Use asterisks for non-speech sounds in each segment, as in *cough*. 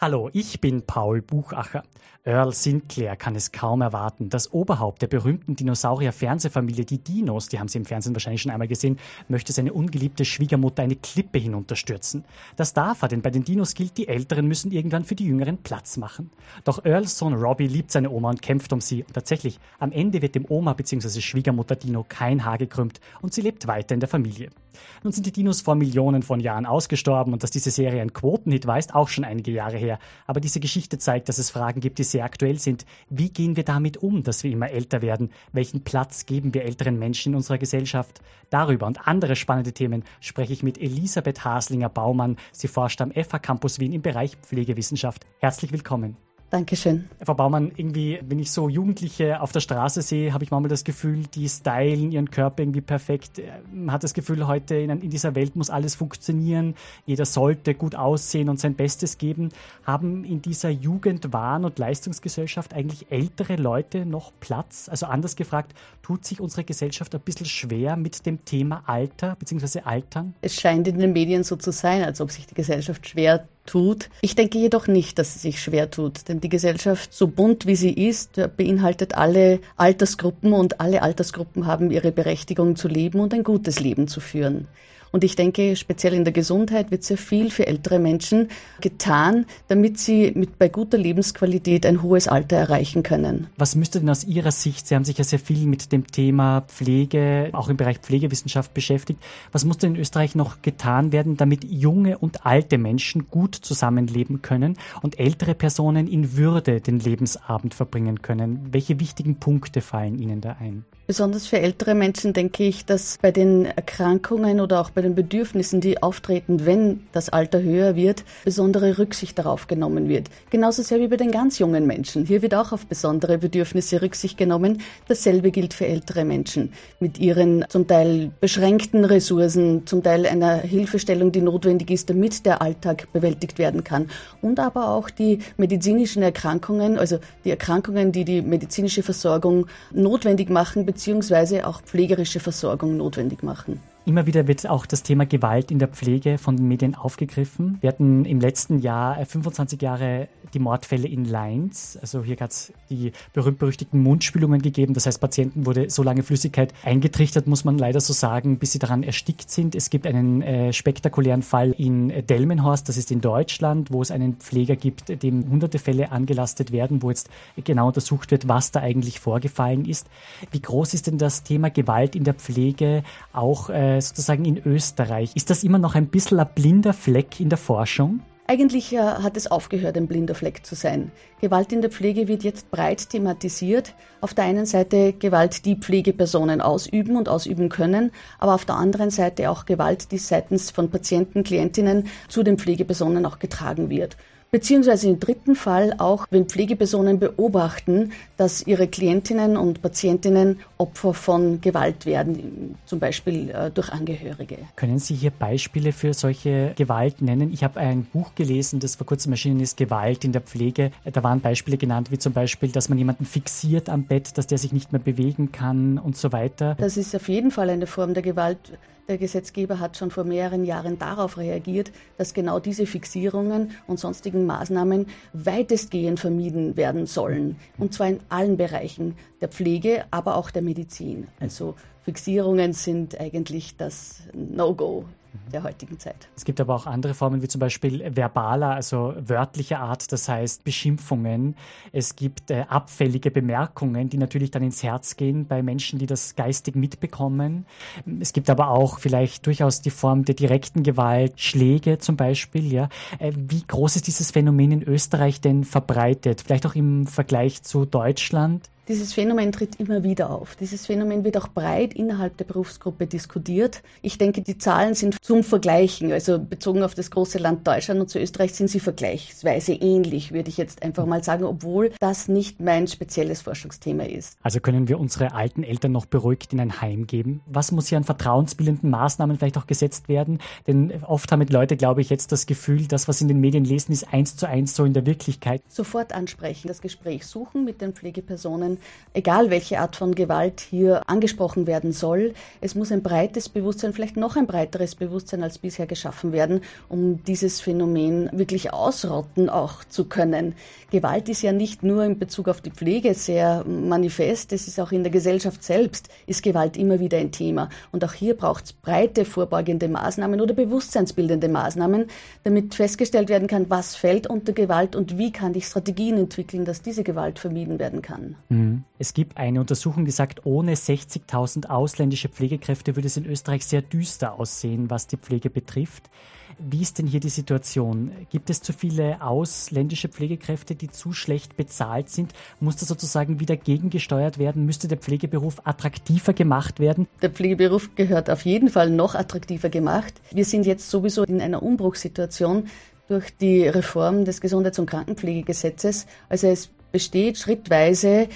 Hallo, ich bin Paul Buchacher. Earl Sinclair kann es kaum erwarten. Das Oberhaupt der berühmten Dinosaurier-Fernsehfamilie, die Dinos, die haben Sie im Fernsehen wahrscheinlich schon einmal gesehen, möchte seine ungeliebte Schwiegermutter eine Klippe hinunterstürzen. Das darf er, denn bei den Dinos gilt, die Älteren müssen irgendwann für die Jüngeren Platz machen. Doch Earls Sohn Robbie liebt seine Oma und kämpft um sie. Und tatsächlich, am Ende wird dem Oma bzw. Schwiegermutter Dino kein Haar gekrümmt und sie lebt weiter in der Familie. Nun sind die Dinos vor Millionen von Jahren ausgestorben und dass diese Serie ein Quotenhit war, ist auch schon einige Jahre her. Aber diese Geschichte zeigt, dass es Fragen gibt, die sehr aktuell sind. Wie gehen wir damit um, dass wir immer älter werden? Welchen Platz geben wir älteren Menschen in unserer Gesellschaft? Darüber und andere spannende Themen spreche ich mit Elisabeth Haslinger-Baumann. Sie forscht am FH Campus Wien im Bereich Pflegewissenschaft. Herzlich willkommen. Dankeschön. Frau Baumann, irgendwie, wenn ich so Jugendliche auf der Straße sehe, habe ich manchmal das Gefühl, die stylen ihren Körper irgendwie perfekt. Man hat das Gefühl, heute in, dieser Welt muss alles funktionieren. Jeder sollte gut aussehen und sein Bestes geben. Haben in dieser Jugendwahn- und Leistungsgesellschaft eigentlich ältere Leute noch Platz? Also anders gefragt, tut sich unsere Gesellschaft ein bisschen schwer mit dem Thema Alter bzw. Altern? Es scheint in den Medien so zu sein, als ob sich die Gesellschaft schwer tut. Ich denke jedoch nicht, dass sie sich schwer tut, denn die Gesellschaft, so bunt wie sie ist, beinhaltet alle Altersgruppen und alle Altersgruppen haben ihre Berechtigung zu leben und ein gutes Leben zu führen. Und ich denke, speziell in der Gesundheit wird sehr viel für ältere Menschen getan, damit sie mit, bei guter Lebensqualität ein hohes Alter erreichen können. Was müsste denn aus Ihrer Sicht, Sie haben sich ja sehr viel mit dem Thema Pflege, auch im Bereich Pflegewissenschaft beschäftigt, was muss denn in Österreich noch getan werden, damit junge und alte Menschen gut zusammenleben können und ältere Personen in Würde den Lebensabend verbringen können? Welche wichtigen Punkte fallen Ihnen da ein? Besonders für ältere Menschen denke ich, dass bei den Erkrankungen oder auch bei den Bedürfnissen, die auftreten, wenn das Alter höher wird, besondere Rücksicht darauf genommen wird. Genauso sehr wie bei den ganz jungen Menschen. Hier wird auch auf besondere Bedürfnisse Rücksicht genommen. Dasselbe gilt für ältere Menschen mit ihren zum Teil beschränkten Ressourcen, zum Teil einer Hilfestellung, die notwendig ist, damit der Alltag bewältigt werden kann. Und aber auch die medizinischen Erkrankungen, also die Erkrankungen, die die medizinische Versorgung notwendig machen, beziehungsweise auch pflegerische Versorgung notwendig machen. Immer wieder wird auch das Thema Gewalt in der Pflege von den Medien aufgegriffen. Wir hatten im letzten Jahr 25 äh, Jahre die Mordfälle in Lines. Also hier hat es die berühmt-berüchtigten Mundspülungen gegeben. Das heißt, Patienten wurde so lange Flüssigkeit eingetrichtert, muss man leider so sagen, bis sie daran erstickt sind. Es gibt einen äh, spektakulären Fall in Delmenhorst, das ist in Deutschland, wo es einen Pfleger gibt, dem hunderte Fälle angelastet werden, wo jetzt genau untersucht wird, was da eigentlich vorgefallen ist. Wie groß ist denn das Thema Gewalt in der Pflege auch äh, sozusagen in Österreich. Ist das immer noch ein bisschen ein blinder Fleck in der Forschung? Eigentlich äh, hat es aufgehört, ein blinder Fleck zu sein. Gewalt in der Pflege wird jetzt breit thematisiert. Auf der einen Seite Gewalt, die Pflegepersonen ausüben und ausüben können, aber auf der anderen Seite auch Gewalt, die seitens von Patienten, Klientinnen zu den Pflegepersonen auch getragen wird. Beziehungsweise im dritten Fall auch, wenn Pflegepersonen beobachten, dass ihre Klientinnen und Patientinnen Opfer von Gewalt werden, zum Beispiel äh, durch Angehörige. Können Sie hier Beispiele für solche Gewalt nennen? Ich habe ein Buch gelesen, das vor kurzem erschienen ist, Gewalt in der Pflege. Da waren Beispiele genannt, wie zum Beispiel, dass man jemanden fixiert am Bett, dass der sich nicht mehr bewegen kann und so weiter. Das ist auf jeden Fall eine Form der Gewalt. Der Gesetzgeber hat schon vor mehreren Jahren darauf reagiert, dass genau diese Fixierungen und sonstigen Maßnahmen weitestgehend vermieden werden sollen. Und zwar in allen Bereichen der Pflege, aber auch der Medizin. Also Fixierungen sind eigentlich das No-Go der heutigen Zeit. Es gibt aber auch andere Formen, wie zum Beispiel verbaler, also wörtlicher Art, das heißt Beschimpfungen. Es gibt äh, abfällige Bemerkungen, die natürlich dann ins Herz gehen bei Menschen, die das geistig mitbekommen. Es gibt aber auch vielleicht durchaus die Form der direkten Gewalt, Schläge zum Beispiel. Ja. Äh, wie groß ist dieses Phänomen in Österreich denn verbreitet? Vielleicht auch im Vergleich zu Deutschland? Dieses Phänomen tritt immer wieder auf. Dieses Phänomen wird auch breit innerhalb der Berufsgruppe diskutiert. Ich denke, die Zahlen sind zum Vergleichen, also bezogen auf das große Land Deutschland und zu Österreich sind sie vergleichsweise ähnlich, würde ich jetzt einfach mal sagen, obwohl das nicht mein spezielles Forschungsthema ist. Also können wir unsere alten Eltern noch beruhigt in ein Heim geben? Was muss hier an vertrauensbildenden Maßnahmen vielleicht auch gesetzt werden? Denn oft haben die Leute, glaube ich, jetzt das Gefühl, das, was in den Medien lesen, ist eins zu eins so in der Wirklichkeit. Sofort ansprechen, das Gespräch suchen mit den Pflegepersonen, egal welche Art von Gewalt hier angesprochen werden soll. Es muss ein breites Bewusstsein, vielleicht noch ein breiteres Bewusstsein als bisher geschaffen werden, um dieses Phänomen wirklich ausrotten auch zu können. Gewalt ist ja nicht nur in Bezug auf die Pflege sehr manifest, es ist auch in der Gesellschaft selbst, ist Gewalt immer wieder ein Thema. Und auch hier braucht es breite vorbeugende Maßnahmen oder bewusstseinsbildende Maßnahmen, damit festgestellt werden kann, was fällt unter Gewalt und wie kann ich Strategien entwickeln, dass diese Gewalt vermieden werden kann. Mhm. Es gibt eine Untersuchung, die sagt, ohne 60.000 ausländische Pflegekräfte würde es in Österreich sehr düster aussehen, was die Pflege betrifft. Wie ist denn hier die Situation? Gibt es zu viele ausländische Pflegekräfte, die zu schlecht bezahlt sind? Muss das sozusagen wieder gegengesteuert werden? Müsste der Pflegeberuf attraktiver gemacht werden? Der Pflegeberuf gehört auf jeden Fall noch attraktiver gemacht. Wir sind jetzt sowieso in einer Umbruchssituation durch die Reform des Gesundheits- und Krankenpflegegesetzes. Also es besteht schrittweise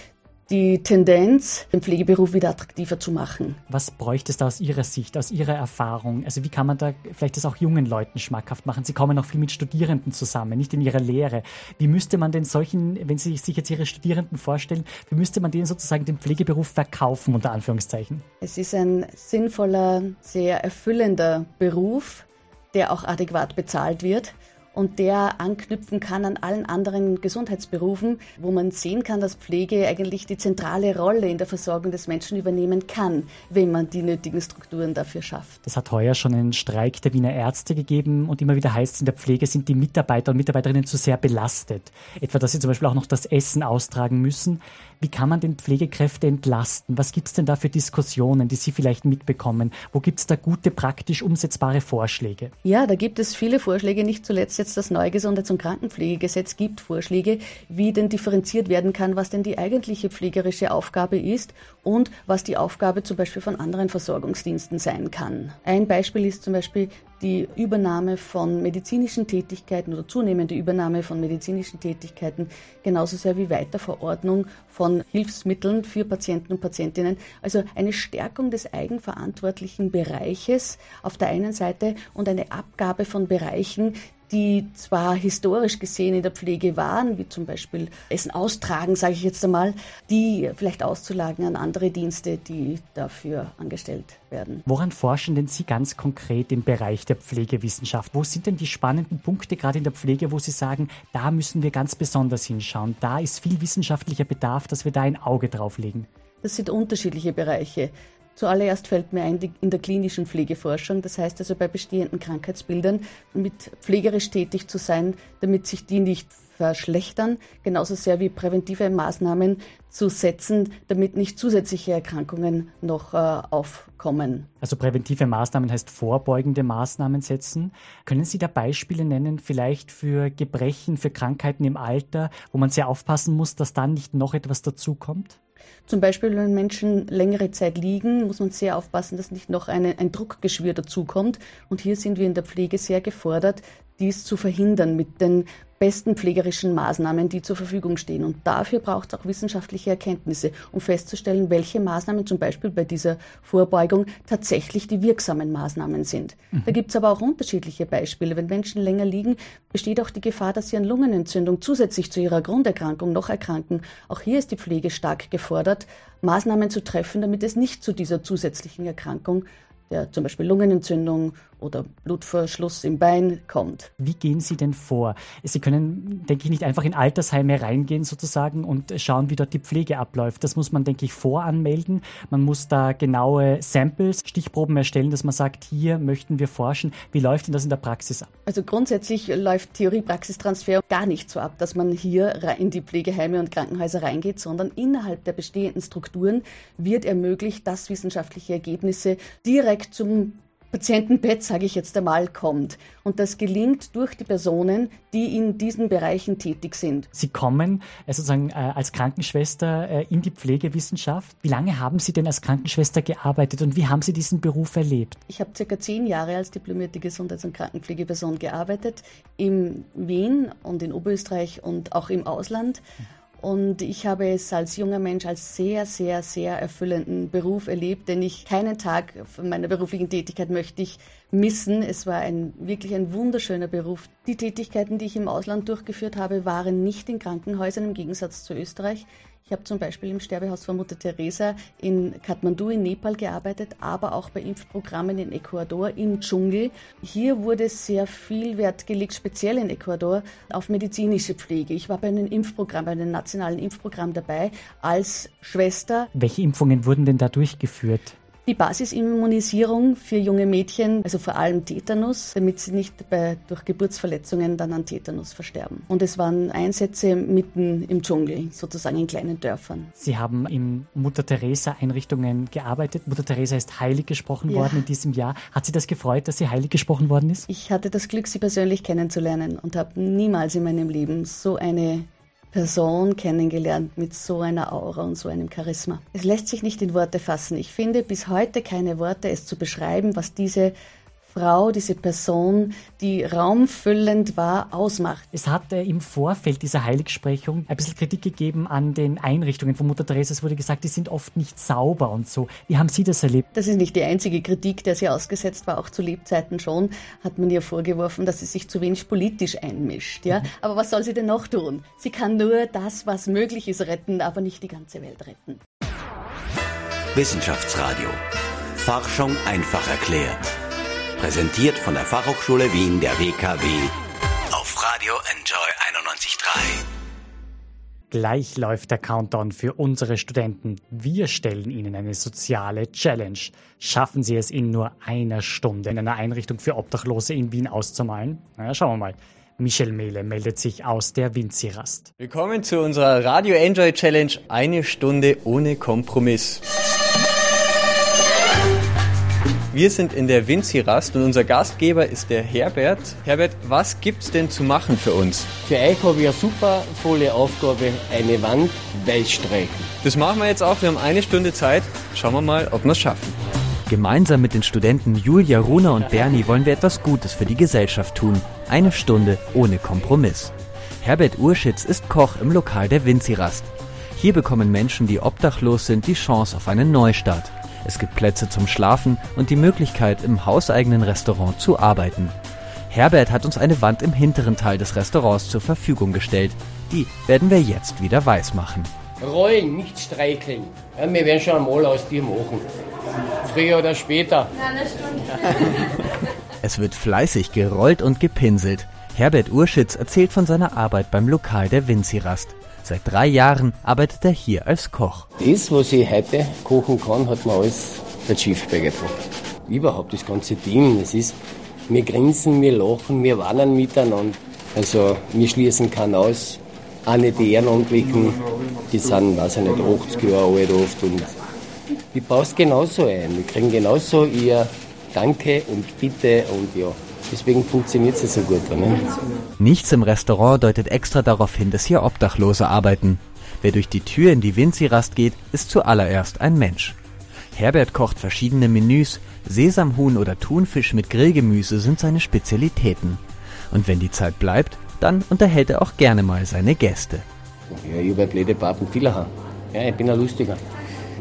die Tendenz, den Pflegeberuf wieder attraktiver zu machen. Was bräuchte es da aus Ihrer Sicht, aus Ihrer Erfahrung? Also wie kann man da vielleicht das auch jungen Leuten schmackhaft machen? Sie kommen auch viel mit Studierenden zusammen, nicht in ihrer Lehre. Wie müsste man denn solchen, wenn Sie sich jetzt Ihre Studierenden vorstellen, wie müsste man denen sozusagen den Pflegeberuf verkaufen, unter Anführungszeichen? Es ist ein sinnvoller, sehr erfüllender Beruf, der auch adäquat bezahlt wird und der anknüpfen kann an allen anderen Gesundheitsberufen, wo man sehen kann, dass Pflege eigentlich die zentrale Rolle in der Versorgung des Menschen übernehmen kann, wenn man die nötigen Strukturen dafür schafft. Es hat heuer schon einen Streik der Wiener Ärzte gegeben und immer wieder heißt es, in der Pflege sind die Mitarbeiter und Mitarbeiterinnen zu sehr belastet. Etwa, dass sie zum Beispiel auch noch das Essen austragen müssen. Wie kann man den Pflegekräfte entlasten? Was gibt es denn da für Diskussionen, die Sie vielleicht mitbekommen? Wo gibt es da gute, praktisch umsetzbare Vorschläge? Ja, da gibt es viele Vorschläge, nicht zuletzt jetzt das neue Gesundheits- und Krankenpflegegesetz gibt Vorschläge, wie denn differenziert werden kann, was denn die eigentliche pflegerische Aufgabe ist und was die Aufgabe zum Beispiel von anderen Versorgungsdiensten sein kann. Ein Beispiel ist zum Beispiel die Übernahme von medizinischen Tätigkeiten oder zunehmende Übernahme von medizinischen Tätigkeiten, genauso sehr wie Weiterverordnung von Hilfsmitteln für Patienten und Patientinnen. Also eine Stärkung des eigenverantwortlichen Bereiches auf der einen Seite und eine Abgabe von Bereichen, die zwar historisch gesehen in der Pflege waren, wie zum Beispiel Essen austragen, sage ich jetzt einmal, die vielleicht auszulagen an andere Dienste, die dafür angestellt werden. Woran forschen denn Sie ganz konkret im Bereich der Pflegewissenschaft? Wo sind denn die spannenden Punkte gerade in der Pflege, wo Sie sagen, da müssen wir ganz besonders hinschauen? Da ist viel wissenschaftlicher Bedarf, dass wir da ein Auge drauf legen. Das sind unterschiedliche Bereiche. Zuallererst fällt mir ein, in der klinischen Pflegeforschung, das heißt also bei bestehenden Krankheitsbildern mit pflegerisch tätig zu sein, damit sich die nicht verschlechtern, genauso sehr wie präventive Maßnahmen zu setzen, damit nicht zusätzliche Erkrankungen noch äh, aufkommen. Also präventive Maßnahmen heißt vorbeugende Maßnahmen setzen. Können Sie da Beispiele nennen, vielleicht für Gebrechen, für Krankheiten im Alter, wo man sehr aufpassen muss, dass dann nicht noch etwas dazukommt? Zum Beispiel, wenn Menschen längere Zeit liegen, muss man sehr aufpassen, dass nicht noch eine, ein Druckgeschwür dazukommt. Und hier sind wir in der Pflege sehr gefordert, dies zu verhindern mit den besten pflegerischen Maßnahmen, die zur Verfügung stehen. Und dafür braucht es auch wissenschaftliche Erkenntnisse, um festzustellen, welche Maßnahmen zum Beispiel bei dieser Vorbeugung tatsächlich die wirksamen Maßnahmen sind. Mhm. Da gibt es aber auch unterschiedliche Beispiele. Wenn Menschen länger liegen, besteht auch die Gefahr, dass sie an Lungenentzündung zusätzlich zu ihrer Grunderkrankung noch erkranken. Auch hier ist die Pflege stark gefordert, Maßnahmen zu treffen, damit es nicht zu dieser zusätzlichen Erkrankung der zum Beispiel Lungenentzündung oder Blutverschluss im Bein kommt. Wie gehen Sie denn vor? Sie können, denke ich, nicht einfach in Altersheime reingehen sozusagen und schauen, wie dort die Pflege abläuft. Das muss man, denke ich, voranmelden. Man muss da genaue Samples, Stichproben erstellen, dass man sagt, hier möchten wir forschen. Wie läuft denn das in der Praxis ab? Also grundsätzlich läuft Theorie-Praxistransfer gar nicht so ab, dass man hier in die Pflegeheime und Krankenhäuser reingeht, sondern innerhalb der bestehenden Strukturen wird ermöglicht, dass wissenschaftliche Ergebnisse direkt zum Patientenbett, sage ich jetzt einmal, kommt. Und das gelingt durch die Personen, die in diesen Bereichen tätig sind. Sie kommen äh, sozusagen äh, als Krankenschwester äh, in die Pflegewissenschaft. Wie lange haben Sie denn als Krankenschwester gearbeitet und wie haben Sie diesen Beruf erlebt? Ich habe circa zehn Jahre als diplomierte Gesundheits- und Krankenpflegeperson gearbeitet, in Wien und in Oberösterreich und auch im Ausland. Und ich habe es als junger Mensch als sehr, sehr, sehr erfüllenden Beruf erlebt, denn ich keinen Tag von meiner beruflichen Tätigkeit möchte ich missen. Es war ein wirklich ein wunderschöner Beruf. Die Tätigkeiten, die ich im Ausland durchgeführt habe, waren nicht in Krankenhäusern im Gegensatz zu Österreich. Ich habe zum Beispiel im Sterbehaus von Mutter Teresa in Kathmandu in Nepal gearbeitet, aber auch bei Impfprogrammen in Ecuador im Dschungel. Hier wurde sehr viel Wert gelegt, speziell in Ecuador, auf medizinische Pflege. Ich war bei einem Impfprogramm, bei einem nationalen Impfprogramm dabei als Schwester. Welche Impfungen wurden denn da durchgeführt? Die Basisimmunisierung für junge Mädchen, also vor allem Tetanus, damit sie nicht bei, durch Geburtsverletzungen dann an Tetanus versterben. Und es waren Einsätze mitten im Dschungel, sozusagen in kleinen Dörfern. Sie haben in Mutter Teresa Einrichtungen gearbeitet. Mutter Teresa ist heilig gesprochen ja. worden in diesem Jahr. Hat Sie das gefreut, dass sie heilig gesprochen worden ist? Ich hatte das Glück, sie persönlich kennenzulernen und habe niemals in meinem Leben so eine Person kennengelernt mit so einer Aura und so einem Charisma. Es lässt sich nicht in Worte fassen. Ich finde bis heute keine Worte, es zu beschreiben, was diese Frau, diese Person, die raumfüllend war, ausmacht. Es hat äh, im Vorfeld dieser Heiligsprechung ein bisschen Kritik gegeben an den Einrichtungen von Mutter Teresa. Es wurde gesagt, die sind oft nicht sauber und so. Wie haben Sie das erlebt? Das ist nicht die einzige Kritik, der sie ausgesetzt war, auch zu Lebzeiten schon, hat man ihr vorgeworfen, dass sie sich zu wenig politisch einmischt. Ja? Mhm. Aber was soll sie denn noch tun? Sie kann nur das, was möglich ist, retten, aber nicht die ganze Welt retten. Wissenschaftsradio. Forschung einfach erklärt. Präsentiert von der Fachhochschule Wien der WKW auf Radio Enjoy 91.3. Gleich läuft der Countdown für unsere Studenten. Wir stellen ihnen eine soziale Challenge. Schaffen sie es in nur einer Stunde in einer Einrichtung für Obdachlose in Wien auszumalen? Na, schauen wir mal. Michel Mehle meldet sich aus der Winzirast. Willkommen zu unserer Radio Enjoy Challenge. Eine Stunde ohne Kompromiss. Wir sind in der Vinci-Rast und unser Gastgeber ist der Herbert. Herbert, was gibt's denn zu machen für uns? Für euch habe ich eine super volle Aufgabe, eine Wand weiß streichen. Das machen wir jetzt auch. Wir haben eine Stunde Zeit. Schauen wir mal, ob wir es schaffen. Gemeinsam mit den Studenten Julia, Runa und Bernie wollen wir etwas Gutes für die Gesellschaft tun. Eine Stunde ohne Kompromiss. Herbert Urschitz ist Koch im Lokal der Vinci-Rast. Hier bekommen Menschen, die obdachlos sind, die Chance auf einen Neustart. Es gibt Plätze zum Schlafen und die Möglichkeit, im hauseigenen Restaurant zu arbeiten. Herbert hat uns eine Wand im hinteren Teil des Restaurants zur Verfügung gestellt. Die werden wir jetzt wieder weiß machen. Rollen, nicht streicheln. Ja, wir werden schon einmal aus dir machen. Früher oder später. *laughs* es wird fleißig gerollt und gepinselt. Herbert Urschitz erzählt von seiner Arbeit beim Lokal der Vinci-Rast. Seit drei Jahren arbeitet er hier als Koch. Das, was ich heute kochen kann, hat mir alles der Chief beigebracht. Überhaupt das ganze Team. Es ist, wir grinsen, wir lachen, wir warnen miteinander. Also wir schließen keinen aus. Auch nicht die Ehrenamtlichen, die sind, weiß ich nicht, 80 Jahre alt oft. Und ich baue es genauso ein. Wir kriegen genauso ihr Danke und Bitte und ja. Deswegen funktioniert es so gut. Ne? Nichts im Restaurant deutet extra darauf hin, dass hier Obdachlose arbeiten. Wer durch die Tür in die Vinci-Rast geht, ist zuallererst ein Mensch. Herbert kocht verschiedene Menüs, Sesamhuhn oder Thunfisch mit Grillgemüse sind seine Spezialitäten. Und wenn die Zeit bleibt, dann unterhält er auch gerne mal seine Gäste. Ja, ich habe blöde Papen vieler. Ja, ich bin ein Lustiger.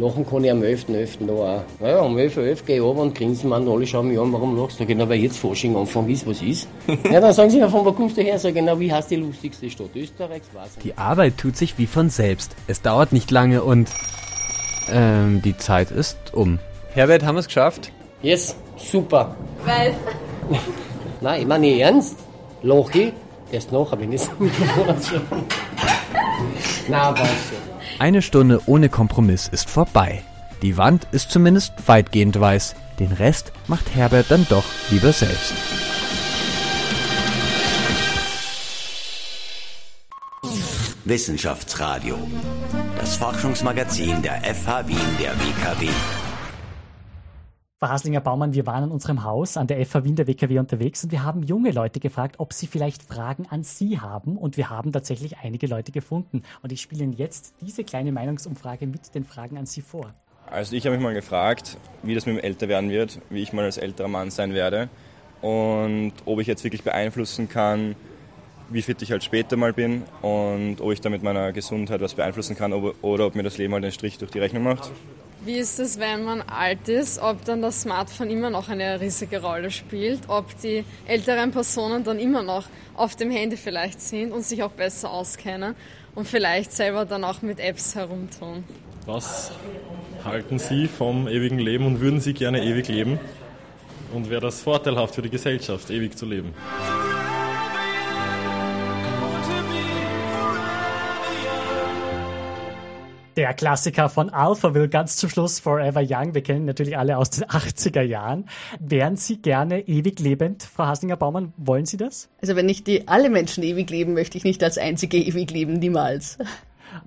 Lachen kann ich am 11.11. .11. da auch. Naja, um 11.11 Uhr gehe ich runter und grinsen mir alle schauen mich an, warum lachst du? Genau, weil jetzt Fasching Anfang ist, was ist. *laughs* ja, dann sagen sie mir, von wo kommst du her? Sag genau, wie heißt die lustigste Stadt Österreichs? Weiß die Arbeit tut sich wie von selbst. Es dauert nicht lange und ähm, die Zeit ist um. Herbert, haben wir es geschafft? Yes, super. Weiß. *laughs* Nein, ich meine ernst. Lochi, erst nachher, wenn ich das Mikrofon Na, passt schon. Eine Stunde ohne Kompromiss ist vorbei. Die Wand ist zumindest weitgehend weiß. Den Rest macht Herbert dann doch lieber selbst. Wissenschaftsradio. Das Forschungsmagazin der FH Wien der WKW. Frau Haslinger Baumann, wir waren an unserem Haus an der FH Wien der WKW unterwegs und wir haben junge Leute gefragt, ob sie vielleicht Fragen an Sie haben. Und wir haben tatsächlich einige Leute gefunden. Und ich spiele Ihnen jetzt diese kleine Meinungsumfrage mit den Fragen an Sie vor. Also ich habe mich mal gefragt, wie das mit dem Älterwerden wird, wie ich mal als älterer Mann sein werde und ob ich jetzt wirklich beeinflussen kann, wie fit ich halt später mal bin und ob ich da mit meiner Gesundheit was beeinflussen kann oder ob mir das Leben halt einen Strich durch die Rechnung macht. Wie ist es, wenn man alt ist, ob dann das Smartphone immer noch eine riesige Rolle spielt, ob die älteren Personen dann immer noch auf dem Handy vielleicht sind und sich auch besser auskennen und vielleicht selber dann auch mit Apps herumtun. Was halten Sie vom ewigen Leben und würden Sie gerne ewig leben? Und wäre das vorteilhaft für die Gesellschaft, ewig zu leben? Der Klassiker von Alphaville ganz zum Schluss Forever Young. Wir kennen natürlich alle aus den *laughs* 80er Jahren. Wären Sie gerne ewig lebend, Frau Haslinger-Baumann? Wollen Sie das? Also wenn nicht die alle Menschen ewig leben, möchte ich nicht als einzige ewig leben, niemals.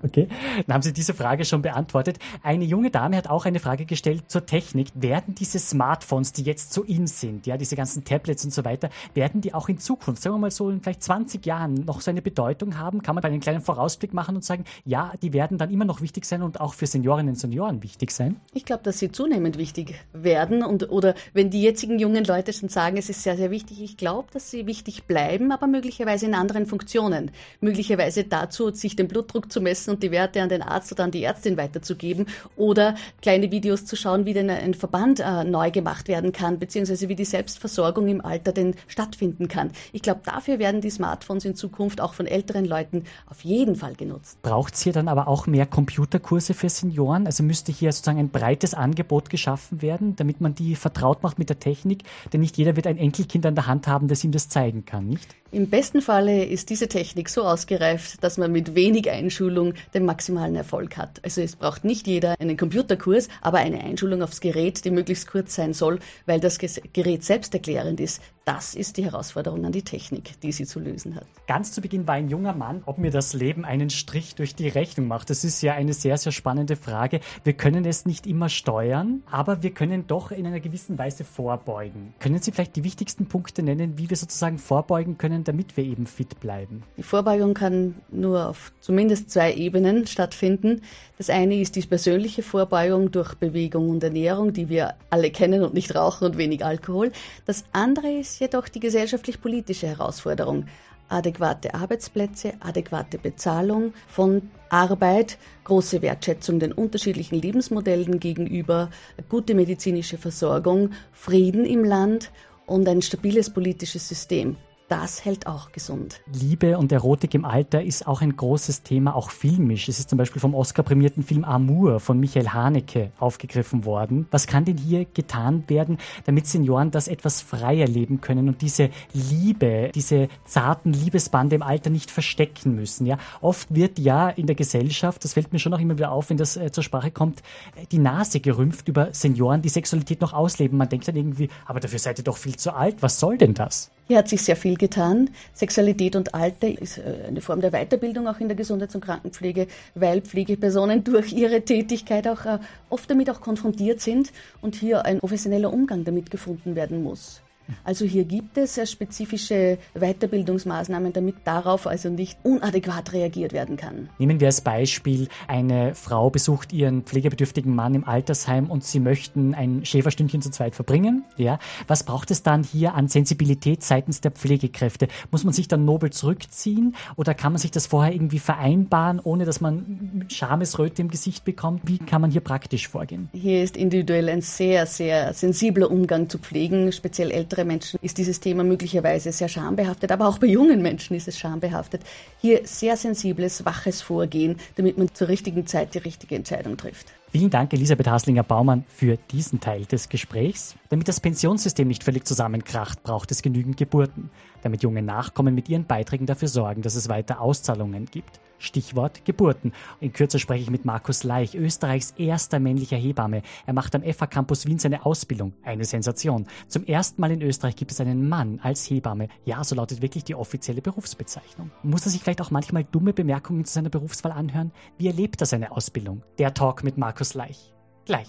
Okay, dann haben Sie diese Frage schon beantwortet. Eine junge Dame hat auch eine Frage gestellt zur Technik. Werden diese Smartphones, die jetzt so in sind, ja, diese ganzen Tablets und so weiter, werden die auch in Zukunft, sagen wir mal so in vielleicht 20 Jahren noch so eine Bedeutung haben? Kann man einen kleinen Vorausblick machen und sagen, ja, die werden dann immer noch wichtig sein und auch für Seniorinnen und Senioren wichtig sein? Ich glaube, dass sie zunehmend wichtig werden und oder wenn die jetzigen jungen Leute schon sagen, es ist sehr, sehr wichtig, ich glaube, dass sie wichtig bleiben, aber möglicherweise in anderen Funktionen. Möglicherweise dazu, sich den Blutdruck zu messen messen und die Werte an den Arzt oder an die Ärztin weiterzugeben oder kleine Videos zu schauen, wie denn ein Verband äh, neu gemacht werden kann, beziehungsweise wie die Selbstversorgung im Alter denn stattfinden kann. Ich glaube, dafür werden die Smartphones in Zukunft auch von älteren Leuten auf jeden Fall genutzt. Braucht es hier dann aber auch mehr Computerkurse für Senioren? Also müsste hier sozusagen ein breites Angebot geschaffen werden, damit man die vertraut macht mit der Technik, denn nicht jeder wird ein Enkelkind an der Hand haben, das ihm das zeigen kann, nicht? Im besten Falle ist diese Technik so ausgereift, dass man mit wenig Einschulung den maximalen Erfolg hat. Also es braucht nicht jeder einen Computerkurs, aber eine Einschulung aufs Gerät, die möglichst kurz sein soll, weil das Gerät selbsterklärend ist. Das ist die Herausforderung an die Technik, die sie zu lösen hat. Ganz zu Beginn war ein junger Mann, ob mir das Leben einen Strich durch die Rechnung macht. Das ist ja eine sehr, sehr spannende Frage. Wir können es nicht immer steuern, aber wir können doch in einer gewissen Weise vorbeugen. Können Sie vielleicht die wichtigsten Punkte nennen, wie wir sozusagen vorbeugen können, damit wir eben fit bleiben? Die Vorbeugung kann nur auf zumindest zwei Ebenen stattfinden. Das eine ist die persönliche Vorbeugung durch Bewegung und Ernährung, die wir alle kennen und nicht rauchen und wenig Alkohol. Das andere ist ist jedoch die gesellschaftlich-politische Herausforderung. Adäquate Arbeitsplätze, adäquate Bezahlung von Arbeit, große Wertschätzung den unterschiedlichen Lebensmodellen gegenüber, gute medizinische Versorgung, Frieden im Land und ein stabiles politisches System das hält auch gesund. Liebe und Erotik im Alter ist auch ein großes Thema, auch filmisch. Es ist zum Beispiel vom Oscar-prämierten Film Amour von Michael Haneke aufgegriffen worden. Was kann denn hier getan werden, damit Senioren das etwas freier leben können und diese Liebe, diese zarten Liebesbande im Alter nicht verstecken müssen? Ja, oft wird ja in der Gesellschaft, das fällt mir schon auch immer wieder auf, wenn das äh, zur Sprache kommt, die Nase gerümpft über Senioren, die Sexualität noch ausleben. Man denkt dann irgendwie, aber dafür seid ihr doch viel zu alt. Was soll denn das? Hier hat sich sehr viel getan. Sexualität und Alter ist äh, eine Form der Weiterbildung auch in der Gesundheits- und Krankenpflege, weil Pflegepersonen *laughs* durch ihre Tätigkeit auch äh, oft damit auch konfrontiert sind und hier ein professioneller Umgang damit gefunden werden muss. Also hier gibt es sehr spezifische Weiterbildungsmaßnahmen, damit darauf also nicht unadäquat reagiert werden kann. Nehmen wir als Beispiel, eine Frau besucht ihren pflegebedürftigen Mann im Altersheim und sie möchten ein Schäferstündchen zu zweit verbringen. Ja, was braucht es dann hier an Sensibilität seitens der Pflegekräfte? Muss man sich dann nobel zurückziehen oder kann man sich das vorher irgendwie vereinbaren, ohne dass man Schamesröte im Gesicht bekommt? Wie kann man hier praktisch vorgehen? Hier ist individuell ein sehr, sehr sensibler Umgang zu pflegen, speziell ältere ältere Menschen ist dieses Thema möglicherweise sehr schambehaftet, aber auch bei jungen Menschen ist es schambehaftet. Hier sehr sensibles, waches Vorgehen, damit man zur richtigen Zeit die richtige Entscheidung trifft. Vielen Dank, Elisabeth Haslinger-Baumann, für diesen Teil des Gesprächs. Damit das Pensionssystem nicht völlig zusammenkracht, braucht es genügend Geburten, damit junge Nachkommen mit ihren Beiträgen dafür sorgen, dass es weiter Auszahlungen gibt. Stichwort Geburten. In Kürze spreche ich mit Markus Leich, Österreichs erster männlicher Hebamme. Er macht am FH Campus Wien seine Ausbildung. Eine Sensation. Zum ersten Mal in Österreich gibt es einen Mann als Hebamme. Ja, so lautet wirklich die offizielle Berufsbezeichnung. Muss er sich vielleicht auch manchmal dumme Bemerkungen zu seiner Berufswahl anhören? Wie erlebt er seine Ausbildung? Der Talk mit Markus Leich. Gleich.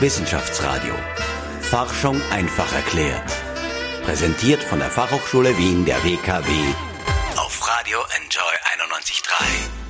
Wissenschaftsradio. Forschung einfach erklärt. Präsentiert von der Fachhochschule Wien der WKW auf Radio Enjoy 91.3.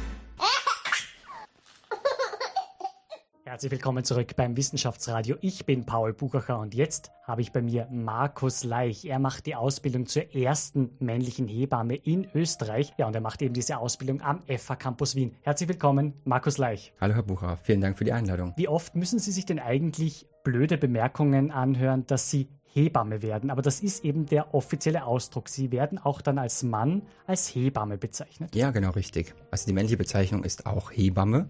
Herzlich willkommen zurück beim Wissenschaftsradio. Ich bin Paul Buchacher und jetzt habe ich bei mir Markus Leich. Er macht die Ausbildung zur ersten männlichen Hebamme in Österreich. Ja, und er macht eben diese Ausbildung am FH Campus Wien. Herzlich willkommen, Markus Leich. Hallo, Herr Bucher. Vielen Dank für die Einladung. Wie oft müssen Sie sich denn eigentlich blöde Bemerkungen anhören, dass Sie Hebamme werden? Aber das ist eben der offizielle Ausdruck. Sie werden auch dann als Mann als Hebamme bezeichnet. Ja, genau richtig. Also die männliche Bezeichnung ist auch Hebamme.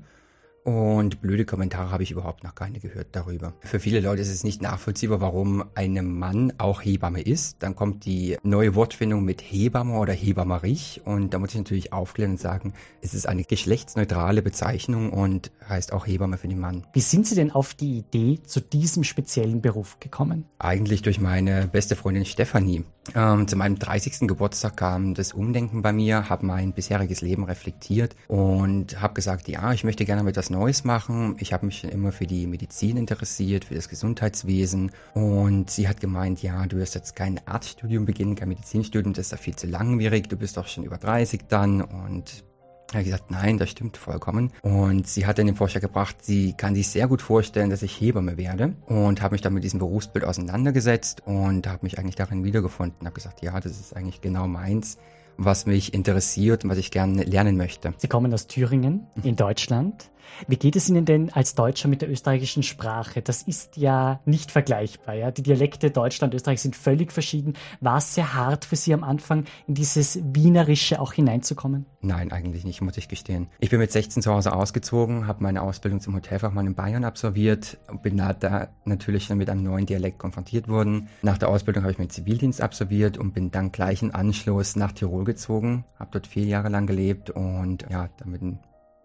Und blöde Kommentare habe ich überhaupt noch keine gehört darüber. Für viele Leute ist es nicht nachvollziehbar, warum ein Mann auch Hebamme ist. Dann kommt die neue Wortfindung mit Hebamme oder Hebammerich. Und da muss ich natürlich aufklären und sagen, es ist eine geschlechtsneutrale Bezeichnung und heißt auch Hebamme für den Mann. Wie sind Sie denn auf die Idee zu diesem speziellen Beruf gekommen? Eigentlich durch meine beste Freundin Stefanie. Ähm, zu meinem 30. Geburtstag kam das Umdenken bei mir, habe mein bisheriges Leben reflektiert und habe gesagt, ja, ich möchte gerne etwas Neues machen. Ich habe mich schon immer für die Medizin interessiert, für das Gesundheitswesen und sie hat gemeint, ja, du wirst jetzt kein Arztstudium beginnen, kein Medizinstudium, das ist ja viel zu langwierig, du bist doch schon über 30 dann und ich habe gesagt, nein, das stimmt vollkommen. Und sie hat dann den Vorschlag gebracht, sie kann sich sehr gut vorstellen, dass ich Hebamme werde. Und habe mich dann mit diesem Berufsbild auseinandergesetzt und habe mich eigentlich darin wiedergefunden. Habe gesagt, ja, das ist eigentlich genau meins, was mich interessiert und was ich gerne lernen möchte. Sie kommen aus Thüringen in Deutschland. Wie geht es Ihnen denn als Deutscher mit der österreichischen Sprache? Das ist ja nicht vergleichbar. Ja? Die Dialekte Deutschland und Österreich sind völlig verschieden. War es sehr hart für Sie am Anfang, in dieses Wienerische auch hineinzukommen? Nein, eigentlich nicht, muss ich gestehen. Ich bin mit 16 zu Hause ausgezogen, habe meine Ausbildung zum Hotelfachmann in Bayern absolviert, bin da natürlich dann mit einem neuen Dialekt konfrontiert worden. Nach der Ausbildung habe ich meinen Zivildienst absolviert und bin dann gleich im Anschluss nach Tirol gezogen, habe dort vier Jahre lang gelebt und ja, damit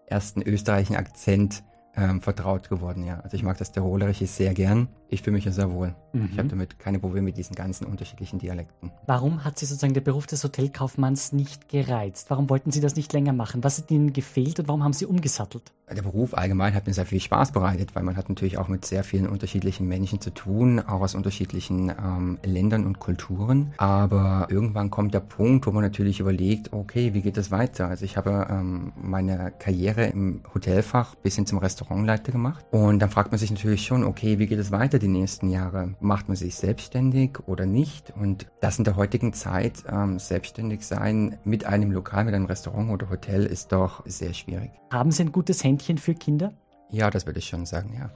ersten österreichischen Akzent ähm, vertraut geworden, ja. Also ich mag das Tirolerische sehr gern. Ich fühle mich ja sehr wohl. Mhm. Ich habe damit keine Probleme mit diesen ganzen unterschiedlichen Dialekten. Warum hat Sie sozusagen der Beruf des Hotelkaufmanns nicht gereizt? Warum wollten Sie das nicht länger machen? Was hat Ihnen gefehlt und warum haben Sie umgesattelt? Der Beruf allgemein hat mir sehr viel Spaß bereitet, weil man hat natürlich auch mit sehr vielen unterschiedlichen Menschen zu tun, auch aus unterschiedlichen ähm, Ländern und Kulturen. Aber irgendwann kommt der Punkt, wo man natürlich überlegt, okay, wie geht das weiter? Also ich habe ähm, meine Karriere im Hotelfach bis hin zum Restaurantleiter gemacht und dann fragt man sich natürlich schon, okay, wie geht es weiter die nächsten Jahre? Macht man sich selbstständig oder nicht? Und das in der heutigen Zeit, ähm, selbstständig sein mit einem Lokal, mit einem Restaurant oder Hotel ist doch sehr schwierig. Haben Sie ein gutes Händchen für Kinder? Ja, das würde ich schon sagen, ja.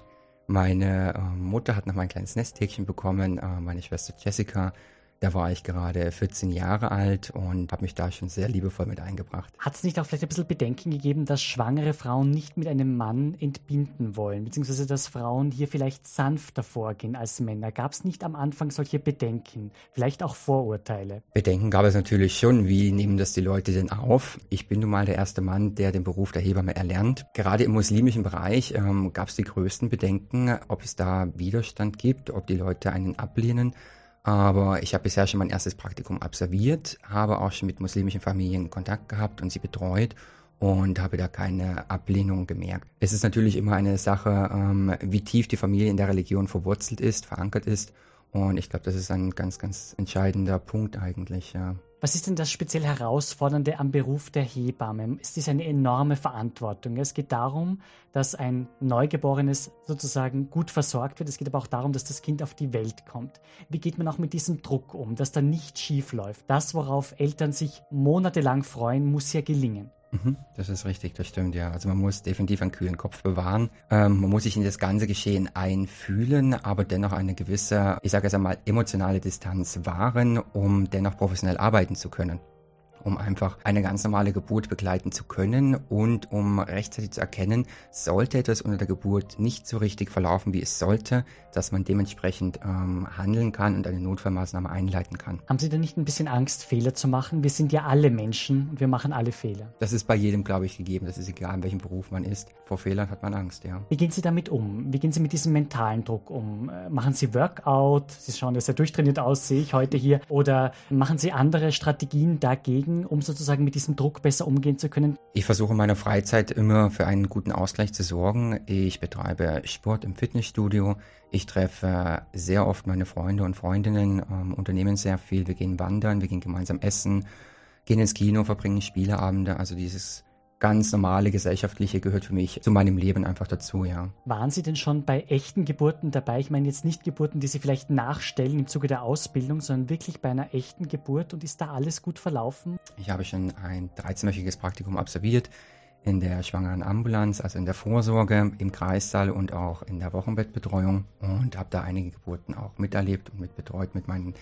Meine äh, Mutter hat noch mal ein kleines Nesthäkchen bekommen, äh, meine Schwester Jessica da war ich gerade 14 Jahre alt und habe mich da schon sehr liebevoll mit eingebracht. Hat es nicht auch vielleicht ein bisschen Bedenken gegeben, dass schwangere Frauen nicht mit einem Mann entbinden wollen, beziehungsweise dass Frauen hier vielleicht sanfter vorgehen als Männer? Gab es nicht am Anfang solche Bedenken, vielleicht auch Vorurteile? Bedenken gab es natürlich schon. Wie nehmen das die Leute denn auf? Ich bin nun mal der erste Mann, der den Beruf der Hebamme erlernt. Gerade im muslimischen Bereich ähm, gab es die größten Bedenken, ob es da Widerstand gibt, ob die Leute einen ablehnen. Aber ich habe bisher schon mein erstes Praktikum absolviert, habe auch schon mit muslimischen Familien Kontakt gehabt und sie betreut und habe da keine Ablehnung gemerkt. Es ist natürlich immer eine Sache, ähm, wie tief die Familie in der Religion verwurzelt ist, verankert ist. Und ich glaube, das ist ein ganz, ganz entscheidender Punkt eigentlich. Ja. Was ist denn das speziell Herausfordernde am Beruf der Hebamme? Es ist eine enorme Verantwortung. Es geht darum, dass ein Neugeborenes sozusagen gut versorgt wird. Es geht aber auch darum, dass das Kind auf die Welt kommt. Wie geht man auch mit diesem Druck um, dass da nicht schief läuft? Das, worauf Eltern sich monatelang freuen, muss ja gelingen. Mhm, das ist richtig, das stimmt, ja. Also man muss definitiv einen kühlen Kopf bewahren. Ähm, man muss sich in das ganze Geschehen einfühlen, aber dennoch eine gewisse, ich sage es einmal, emotionale Distanz wahren, um dennoch professionell arbeiten zu können um einfach eine ganz normale Geburt begleiten zu können und um rechtzeitig zu erkennen, sollte etwas unter der Geburt nicht so richtig verlaufen, wie es sollte, dass man dementsprechend ähm, handeln kann und eine Notfallmaßnahme einleiten kann. Haben Sie denn nicht ein bisschen Angst, Fehler zu machen? Wir sind ja alle Menschen und wir machen alle Fehler. Das ist bei jedem, glaube ich, gegeben. Das ist egal, in welchem Beruf man ist. Vor Fehlern hat man Angst, ja. Wie gehen Sie damit um? Wie gehen Sie mit diesem mentalen Druck um? Äh, machen Sie Workout? Sie schauen ja sehr durchtrainiert aus, sehe ich heute hier. Oder machen Sie andere Strategien dagegen? Training, um sozusagen mit diesem Druck besser umgehen zu können? Ich versuche in meiner Freizeit immer für einen guten Ausgleich zu sorgen. Ich betreibe Sport im Fitnessstudio. Ich treffe sehr oft meine Freunde und Freundinnen, ähm, unternehmen sehr viel. Wir gehen wandern, wir gehen gemeinsam essen, gehen ins Kino, verbringen Spieleabende. Also dieses ganz normale gesellschaftliche gehört für mich zu meinem Leben einfach dazu, ja. Waren Sie denn schon bei echten Geburten dabei? Ich meine jetzt nicht Geburten, die Sie vielleicht nachstellen im Zuge der Ausbildung, sondern wirklich bei einer echten Geburt und ist da alles gut verlaufen? Ich habe schon ein 13-wöchiges Praktikum absolviert in der schwangeren Ambulanz, also in der Vorsorge, im Kreissaal und auch in der Wochenbettbetreuung und habe da einige Geburten auch miterlebt und mitbetreut mit meinen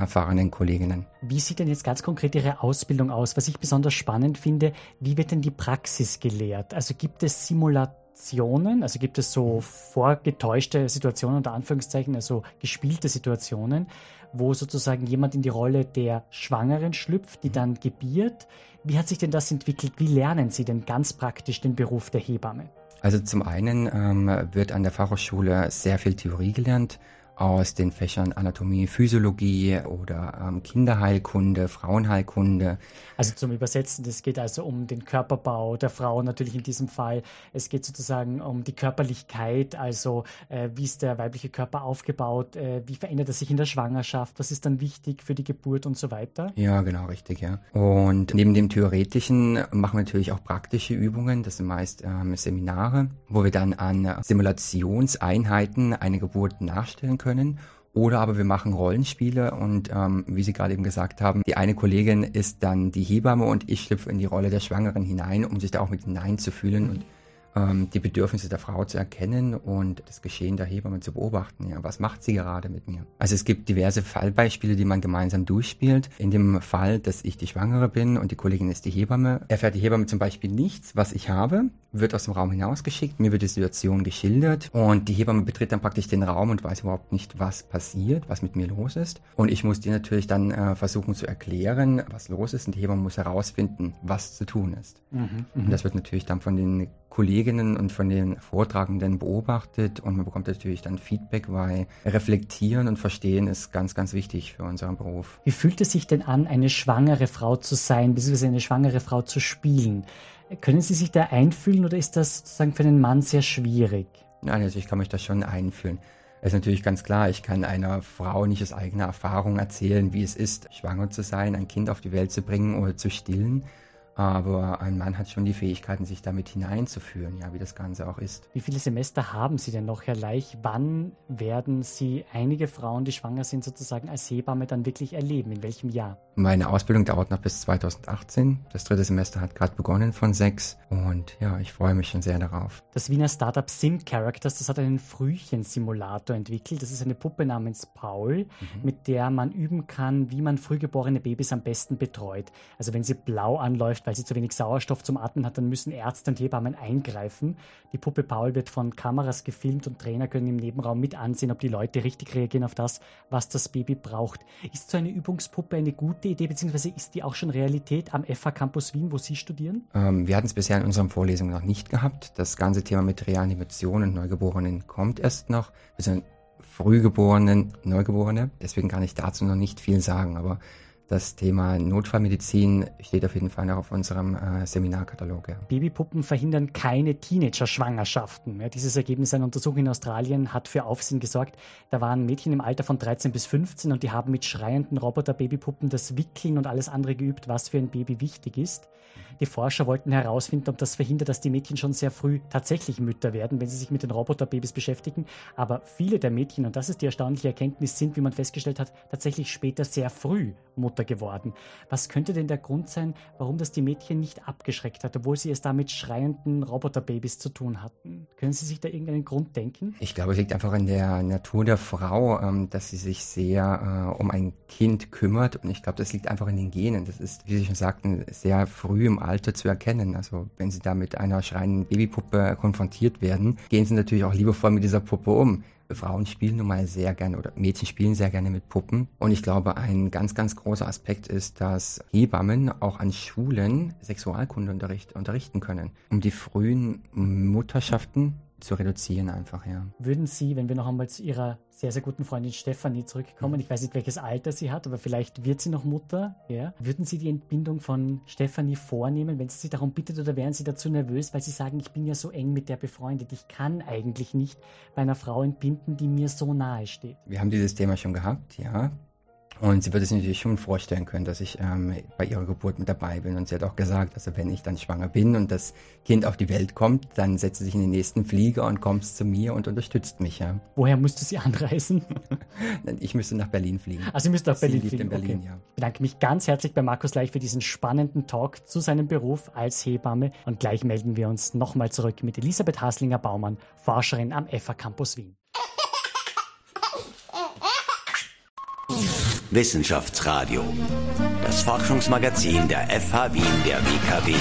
erfahrenen Kolleginnen. Wie sieht denn jetzt ganz konkret Ihre Ausbildung aus? Was ich besonders spannend finde, wie wird denn die Praxis gelehrt? Also gibt es Simulationen, also gibt es so vorgetäuschte Situationen unter Anführungszeichen, also gespielte Situationen, wo sozusagen jemand in die Rolle der Schwangeren schlüpft, die dann gebiert. Wie hat sich denn das entwickelt? Wie lernen Sie denn ganz praktisch den Beruf der Hebamme? Also zum einen ähm, wird an der Fachhochschule sehr viel Theorie gelernt aus den Fächern Anatomie, Physiologie oder ähm, Kinderheilkunde, Frauenheilkunde. Also zum Übersetzen, es geht also um den Körperbau der Frau natürlich in diesem Fall. Es geht sozusagen um die Körperlichkeit, also äh, wie ist der weibliche Körper aufgebaut, äh, wie verändert er sich in der Schwangerschaft, was ist dann wichtig für die Geburt und so weiter. Ja, genau, richtig, ja. Und neben dem Theoretischen machen wir natürlich auch praktische Übungen, das sind meist ähm, Seminare, wo wir dann an Simulationseinheiten eine Geburt nachstellen können können. Oder aber wir machen Rollenspiele und ähm, wie Sie gerade eben gesagt haben, die eine Kollegin ist dann die Hebamme und ich schlüpfe in die Rolle der Schwangeren hinein, um sich da auch mit hineinzufühlen und ähm, die Bedürfnisse der Frau zu erkennen und das Geschehen der Hebamme zu beobachten. Ja, was macht sie gerade mit mir? Also es gibt diverse Fallbeispiele, die man gemeinsam durchspielt. In dem Fall, dass ich die Schwangere bin und die Kollegin ist die Hebamme, erfährt die Hebamme zum Beispiel nichts, was ich habe, wird aus dem Raum hinausgeschickt, mir wird die Situation geschildert und die Hebamme betritt dann praktisch den Raum und weiß überhaupt nicht, was passiert, was mit mir los ist. Und ich muss dir natürlich dann äh, versuchen zu erklären, was los ist und die Hebamme muss herausfinden, was zu tun ist. Mhm, und mhm. das wird natürlich dann von den Kolleginnen und von den Vortragenden beobachtet und man bekommt natürlich dann Feedback, weil reflektieren und verstehen ist ganz, ganz wichtig für unseren Beruf. Wie fühlt es sich denn an, eine schwangere Frau zu sein, beziehungsweise eine schwangere Frau zu spielen? Können Sie sich da einfühlen oder ist das sozusagen für einen Mann sehr schwierig? Nein, also ich kann mich da schon einfühlen. Es ist natürlich ganz klar, ich kann einer Frau nicht aus eigener Erfahrung erzählen, wie es ist, schwanger zu sein, ein Kind auf die Welt zu bringen oder zu stillen. Aber ein Mann hat schon die Fähigkeiten, sich damit hineinzuführen, ja, wie das Ganze auch ist. Wie viele Semester haben Sie denn noch, Herr Leich? Wann werden Sie einige Frauen, die schwanger sind, sozusagen als Hebamme dann wirklich erleben? In welchem Jahr? Meine Ausbildung dauert noch bis 2018. Das dritte Semester hat gerade begonnen von sechs. Und ja, ich freue mich schon sehr darauf. Das Wiener Startup Sim Characters, das hat einen Frühchen-Simulator entwickelt. Das ist eine Puppe namens Paul, mhm. mit der man üben kann, wie man frühgeborene Babys am besten betreut. Also wenn sie blau anläuft, läuft, weil sie zu wenig Sauerstoff zum Atmen hat, dann müssen Ärzte und Hebammen eingreifen. Die Puppe Paul wird von Kameras gefilmt und Trainer können im Nebenraum mit ansehen, ob die Leute richtig reagieren auf das, was das Baby braucht. Ist so eine Übungspuppe eine gute Idee, beziehungsweise ist die auch schon Realität am FH Campus Wien, wo Sie studieren? Ähm, wir hatten es bisher in unseren Vorlesungen noch nicht gehabt. Das ganze Thema mit Reanimation und Neugeborenen kommt erst noch. Wir sind Frühgeborenen, Neugeborene, deswegen kann ich dazu noch nicht viel sagen, aber das Thema Notfallmedizin steht auf jeden Fall noch auf unserem äh, Seminarkatalog. Ja. Babypuppen verhindern keine Teenager-Schwangerschaften. Ja, dieses Ergebnis einer Untersuchung in Australien hat für Aufsehen gesorgt. Da waren Mädchen im Alter von 13 bis 15 und die haben mit schreienden Roboter-Babypuppen das Wickeln und alles andere geübt, was für ein Baby wichtig ist. Die Forscher wollten herausfinden, ob das verhindert, dass die Mädchen schon sehr früh tatsächlich Mütter werden, wenn sie sich mit den Roboterbabys beschäftigen. Aber viele der Mädchen, und das ist die erstaunliche Erkenntnis, sind, wie man festgestellt hat, tatsächlich später sehr früh Mutter geworden. Was könnte denn der Grund sein, warum das die Mädchen nicht abgeschreckt hat, obwohl sie es da mit schreienden Roboterbabys zu tun hatten? Können Sie sich da irgendeinen Grund denken? Ich glaube, es liegt einfach in der Natur der Frau, ähm, dass sie sich sehr äh, um ein Kind kümmert. Und ich glaube, das liegt einfach in den Genen. Das ist, wie Sie schon sagten, sehr früh im Alter zu erkennen. Also wenn Sie da mit einer schreienden Babypuppe konfrontiert werden, gehen Sie natürlich auch liebevoll mit dieser Puppe um. Frauen spielen nun mal sehr gerne oder Mädchen spielen sehr gerne mit Puppen. Und ich glaube, ein ganz, ganz großer Aspekt ist, dass Hebammen auch an Schulen Sexualkundeunterricht unterrichten können, um die frühen Mutterschaften zu reduzieren einfach, ja. Würden Sie, wenn wir noch einmal zu Ihrer sehr, sehr guten Freundin Stefanie zurückkommen, mhm. ich weiß nicht, welches Alter sie hat, aber vielleicht wird sie noch Mutter, ja, würden Sie die Entbindung von Stefanie vornehmen, wenn sie sich darum bittet oder wären Sie dazu nervös, weil Sie sagen, ich bin ja so eng mit der befreundet, ich kann eigentlich nicht bei einer Frau entbinden, die mir so nahe steht? Wir haben dieses Thema schon gehabt, ja. Und sie würde sich natürlich schon vorstellen können, dass ich ähm, bei ihrer Geburt mit dabei bin. Und sie hat auch gesagt, also wenn ich dann schwanger bin und das Kind auf die Welt kommt, dann setzt sie sich in den nächsten Flieger und kommt zu mir und unterstützt mich. Ja. Woher musste sie anreisen? *laughs* ich müsste nach Berlin fliegen. Also Sie müsste nach Berlin sie fliegen. in Berlin, okay. ja. Ich bedanke mich ganz herzlich bei Markus Leich für diesen spannenden Talk zu seinem Beruf als Hebamme. Und gleich melden wir uns nochmal zurück mit Elisabeth Haslinger-Baumann, Forscherin am FA Campus Wien. Wissenschaftsradio. Das Forschungsmagazin der FH Wien der WKW.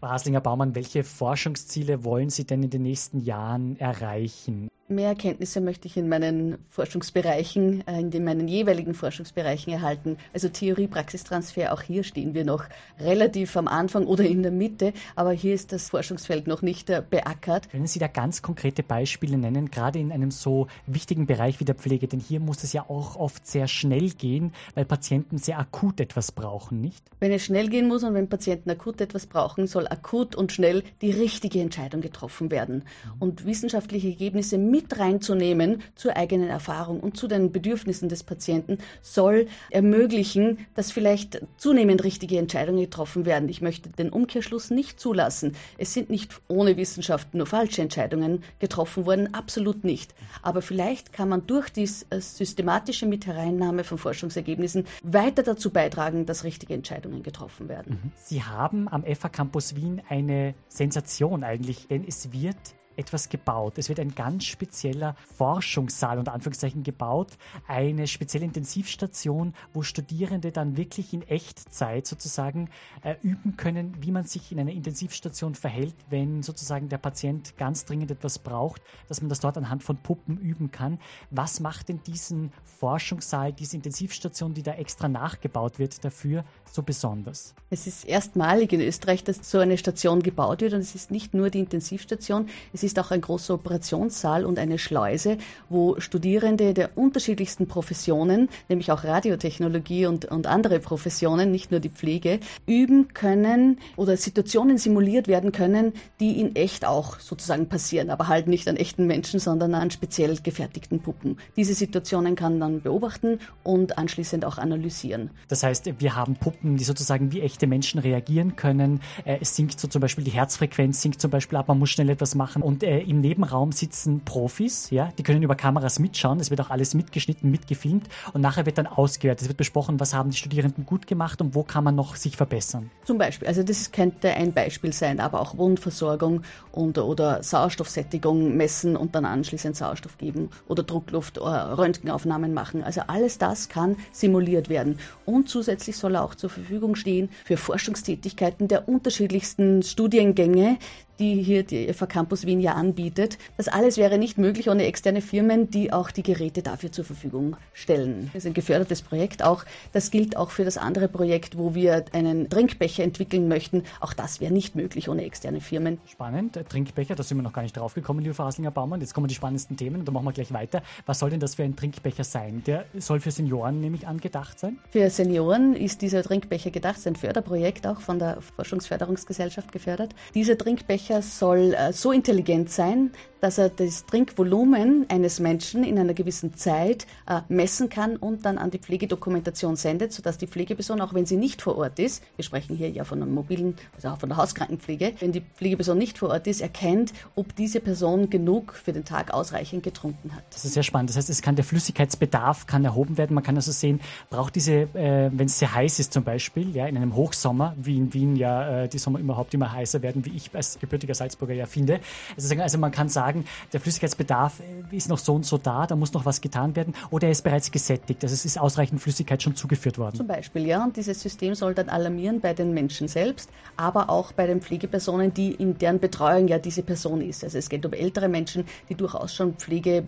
Frau Haslinger Baumann, welche Forschungsziele wollen Sie denn in den nächsten Jahren erreichen? Mehr Erkenntnisse möchte ich in meinen Forschungsbereichen, äh, in meinen jeweiligen Forschungsbereichen erhalten. Also Theorie-Praxistransfer, auch hier stehen wir noch relativ am Anfang oder in der Mitte, aber hier ist das Forschungsfeld noch nicht äh, beackert. Können Sie da ganz konkrete Beispiele nennen, gerade in einem so wichtigen Bereich wie der Pflege? Denn hier muss es ja auch oft sehr schnell gehen, weil Patienten sehr akut etwas brauchen, nicht? Wenn es schnell gehen muss und wenn Patienten akut etwas brauchen, soll akut und schnell die richtige Entscheidung getroffen werden. Mhm. Und wissenschaftliche Ergebnisse mit reinzunehmen zur eigenen Erfahrung und zu den Bedürfnissen des Patienten soll ermöglichen, dass vielleicht zunehmend richtige Entscheidungen getroffen werden. Ich möchte den Umkehrschluss nicht zulassen. Es sind nicht ohne Wissenschaft nur falsche Entscheidungen getroffen worden, absolut nicht. Aber vielleicht kann man durch die äh, systematische Mithereinnahme von Forschungsergebnissen weiter dazu beitragen, dass richtige Entscheidungen getroffen werden. Mhm. Sie haben am FA Campus Wien eine Sensation eigentlich, denn es wird etwas gebaut. Es wird ein ganz spezieller Forschungssaal unter Anführungszeichen gebaut, eine spezielle Intensivstation, wo Studierende dann wirklich in Echtzeit sozusagen äh, üben können, wie man sich in einer Intensivstation verhält, wenn sozusagen der Patient ganz dringend etwas braucht, dass man das dort anhand von Puppen üben kann. Was macht denn diesen Forschungssaal, diese Intensivstation, die da extra nachgebaut wird, dafür so besonders? Es ist erstmalig in Österreich, dass so eine Station gebaut wird und es ist nicht nur die Intensivstation, es ist auch ein großer Operationssaal und eine Schleuse, wo Studierende der unterschiedlichsten Professionen, nämlich auch Radiotechnologie und, und andere Professionen, nicht nur die Pflege, üben können oder Situationen simuliert werden können, die in echt auch sozusagen passieren, aber halt nicht an echten Menschen, sondern an speziell gefertigten Puppen. Diese Situationen kann man beobachten und anschließend auch analysieren. Das heißt, wir haben Puppen, die sozusagen wie echte Menschen reagieren können. Äh, es sinkt so zum Beispiel die Herzfrequenz, sinkt zum Beispiel ab, man muss schnell etwas machen und äh, im Nebenraum sitzen Profis, ja, die können über Kameras mitschauen. Es wird auch alles mitgeschnitten, mitgefilmt und nachher wird dann ausgewertet. Es wird besprochen, was haben die Studierenden gut gemacht und wo kann man noch sich verbessern. Zum Beispiel, also das könnte ein Beispiel sein, aber auch Wundversorgung und, oder Sauerstoffsättigung messen und dann anschließend Sauerstoff geben oder Druckluft oder Röntgenaufnahmen machen. Also alles das kann simuliert werden. Und zusätzlich soll er auch zur Verfügung stehen für Forschungstätigkeiten der unterschiedlichsten Studiengänge, die hier die FA Campus Wien ja anbietet. Das alles wäre nicht möglich ohne externe Firmen, die auch die Geräte dafür zur Verfügung stellen. Das ist ein gefördertes Projekt auch. Das gilt auch für das andere Projekt, wo wir einen Trinkbecher entwickeln möchten. Auch das wäre nicht möglich ohne externe Firmen. Spannend. Trinkbecher, da sind wir noch gar nicht drauf gekommen, liebe Frau Haslinger Baumann. Jetzt kommen die spannendsten Themen und da machen wir gleich weiter. Was soll denn das für ein Trinkbecher sein? Der soll für Senioren nämlich angedacht sein? Für Senioren ist dieser Trinkbecher gedacht. Das ist ein Förderprojekt auch von der Forschungsförderungsgesellschaft gefördert. Dieser Trinkbecher Becher soll äh, so intelligent sein, dass er das Trinkvolumen eines Menschen in einer gewissen Zeit äh, messen kann und dann an die Pflegedokumentation sendet, sodass die Pflegeperson, auch wenn sie nicht vor Ort ist, wir sprechen hier ja von einer mobilen, also auch von der Hauskrankenpflege, wenn die Pflegeperson nicht vor Ort ist, erkennt, ob diese Person genug für den Tag ausreichend getrunken hat. Das ist sehr spannend. Das heißt, es kann der Flüssigkeitsbedarf kann erhoben werden. Man kann also sehen, braucht diese, äh, wenn es sehr heiß ist zum Beispiel, ja, in einem Hochsommer, wie in Wien ja äh, die Sommer überhaupt immer heißer werden, wie ich als gebürtiger Salzburger ja finde. Also, man kann sagen, der Flüssigkeitsbedarf äh, ist noch so und so da, da muss noch was getan werden oder er ist bereits gesättigt, also es ist ausreichend Flüssigkeit schon zugeführt worden. Zum Beispiel, ja, und dieses System soll dann alarmieren bei den Menschen selbst, aber auch bei den Pflegepersonen, die in deren Betreuung ja diese Person ist. Also es geht um ältere Menschen, die durchaus schon Pflege-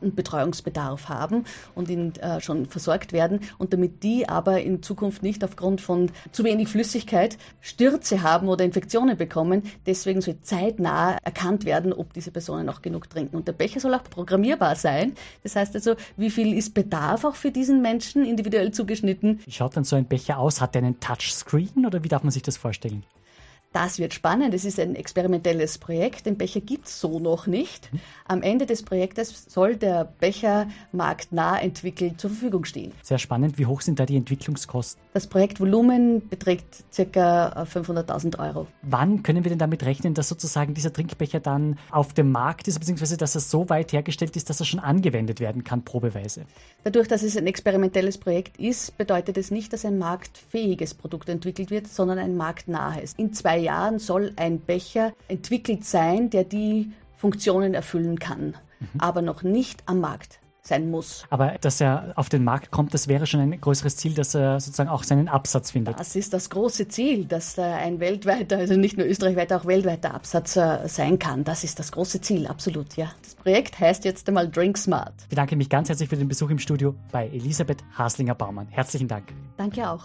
und Betreuungsbedarf haben und in, äh, schon versorgt werden und damit die aber in Zukunft nicht aufgrund von zu wenig Flüssigkeit Stürze haben oder Infektionen bekommen, deswegen wird zeitnah erkannt werden, ob diese Personen auch genug trinken. Und der Becher soll auch programmierbar sein. Das heißt also, wie viel ist Bedarf auch für diesen Menschen individuell zugeschnitten? Wie schaut dann so ein Becher aus? Hat der einen Touchscreen oder wie darf man sich das vorstellen? Das wird spannend. Es ist ein experimentelles Projekt. Den Becher gibt es so noch nicht. Am Ende des Projektes soll der Becher marktnah entwickelt zur Verfügung stehen. Sehr spannend. Wie hoch sind da die Entwicklungskosten? Das Projektvolumen beträgt ca. 500.000 Euro. Wann können wir denn damit rechnen, dass sozusagen dieser Trinkbecher dann auf dem Markt ist, beziehungsweise dass er so weit hergestellt ist, dass er schon angewendet werden kann, probeweise? Dadurch, dass es ein experimentelles Projekt ist, bedeutet es nicht, dass ein marktfähiges Produkt entwickelt wird, sondern ein marktnahes. In zwei Jahren soll ein Becher entwickelt sein, der die Funktionen erfüllen kann, mhm. aber noch nicht am Markt sein muss. Aber dass er auf den Markt kommt, das wäre schon ein größeres Ziel, dass er sozusagen auch seinen Absatz findet. Das ist das große Ziel, dass ein weltweiter, also nicht nur österreichweiter, auch weltweiter Absatz äh, sein kann. Das ist das große Ziel, absolut, ja. Das Projekt heißt jetzt einmal Drink Smart. Ich bedanke mich ganz herzlich für den Besuch im Studio bei Elisabeth Haslinger-Baumann. Herzlichen Dank. Danke auch.